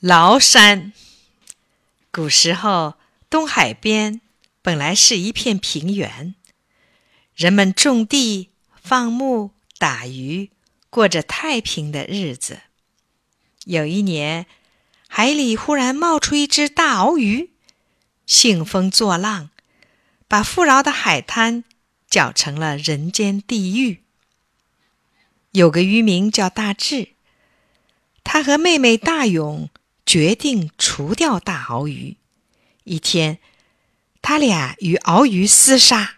崂山。古时候，东海边本来是一片平原，人们种地、放牧、打鱼，过着太平的日子。有一年，海里忽然冒出一只大鳌鱼，兴风作浪，把富饶的海滩搅成了人间地狱。有个渔民叫大智，他和妹妹大勇。决定除掉大鳌鱼。一天，他俩与鳌鱼厮杀，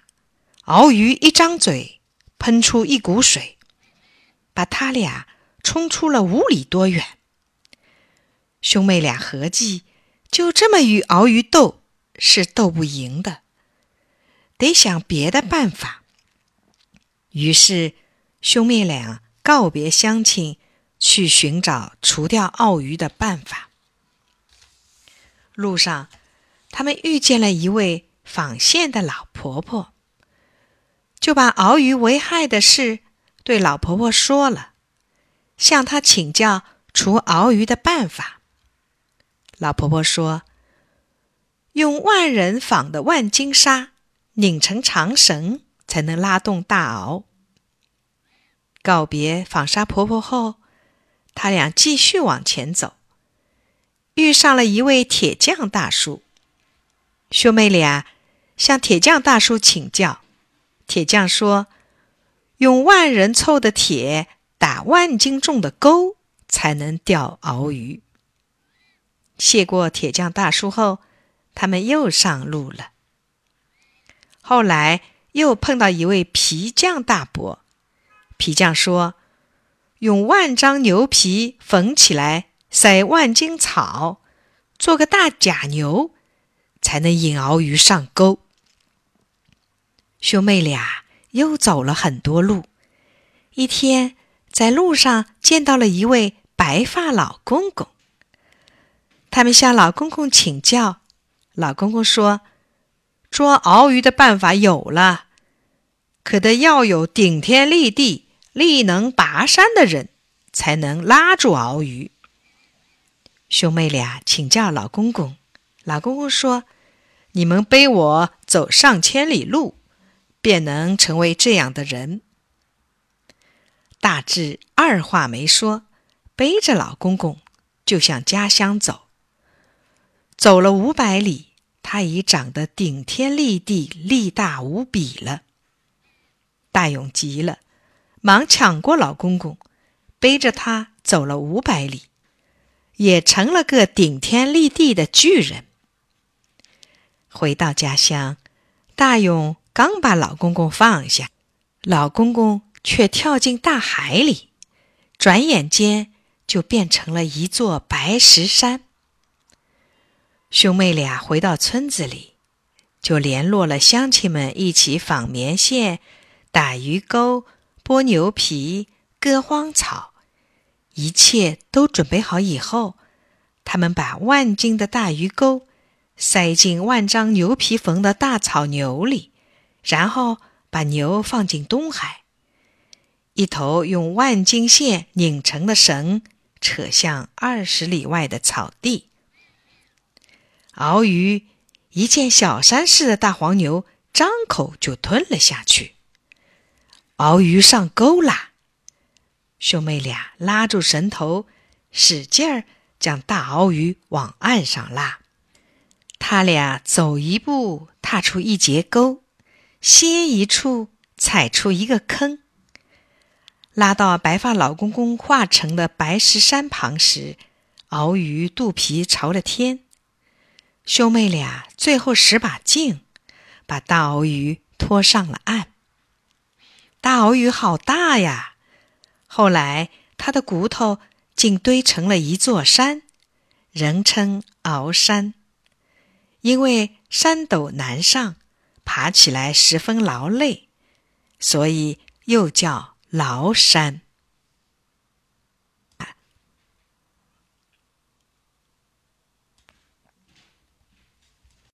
鳌鱼一张嘴，喷出一股水，把他俩冲出了五里多远。兄妹俩合计，就这么与鳌鱼斗是斗不赢的，得想别的办法。于是，兄妹俩告别乡亲，去寻找除掉鳌鱼的办法。路上，他们遇见了一位纺线的老婆婆，就把鳌鱼为害的事对老婆婆说了，向她请教除鳌鱼的办法。老婆婆说：“用万人纺的万金纱拧成长绳，才能拉动大鳌。”告别纺纱婆婆后，他俩继续往前走。遇上了一位铁匠大叔，兄妹俩向铁匠大叔请教。铁匠说：“用万人凑的铁打万斤重的钩，才能钓鳌鱼。”谢过铁匠大叔后，他们又上路了。后来又碰到一位皮匠大伯，皮匠说：“用万张牛皮缝起来。”塞万斤草，做个大假牛，才能引鳌鱼上钩。兄妹俩又走了很多路，一天在路上见到了一位白发老公公。他们向老公公请教，老公公说：“捉鳌鱼的办法有了，可得要有顶天立地、力能拔山的人，才能拉住鳌鱼。”兄妹俩请教老公公，老公公说：“你们背我走上千里路，便能成为这样的人。”大志二话没说，背着老公公就向家乡走。走了五百里，他已长得顶天立地、力大无比了。大勇急了，忙抢过老公公，背着他走了五百里。也成了个顶天立地的巨人。回到家乡，大勇刚把老公公放下，老公公却跳进大海里，转眼间就变成了一座白石山。兄妹俩回到村子里，就联络了乡亲们一起纺棉线、打鱼钩、剥牛皮、割荒草。一切都准备好以后，他们把万斤的大鱼钩塞进万张牛皮缝的大草牛里，然后把牛放进东海，一头用万斤线拧成的绳扯向二十里外的草地。鳌鱼一见小山似的大黄牛，张口就吞了下去。鳌鱼上钩啦！兄妹俩拉住绳头，使劲儿将大鳌鱼往岸上拉。他俩走一步，踏出一截沟；歇一处，踩出一个坑。拉到白发老公公化成的白石山旁时，鳌鱼肚皮朝着天。兄妹俩最后使把劲，把大鳌鱼拖上了岸。大鳌鱼好大呀！后来，他的骨头竟堆成了一座山，人称鳌山。因为山陡难上，爬起来十分劳累，所以又叫崂山。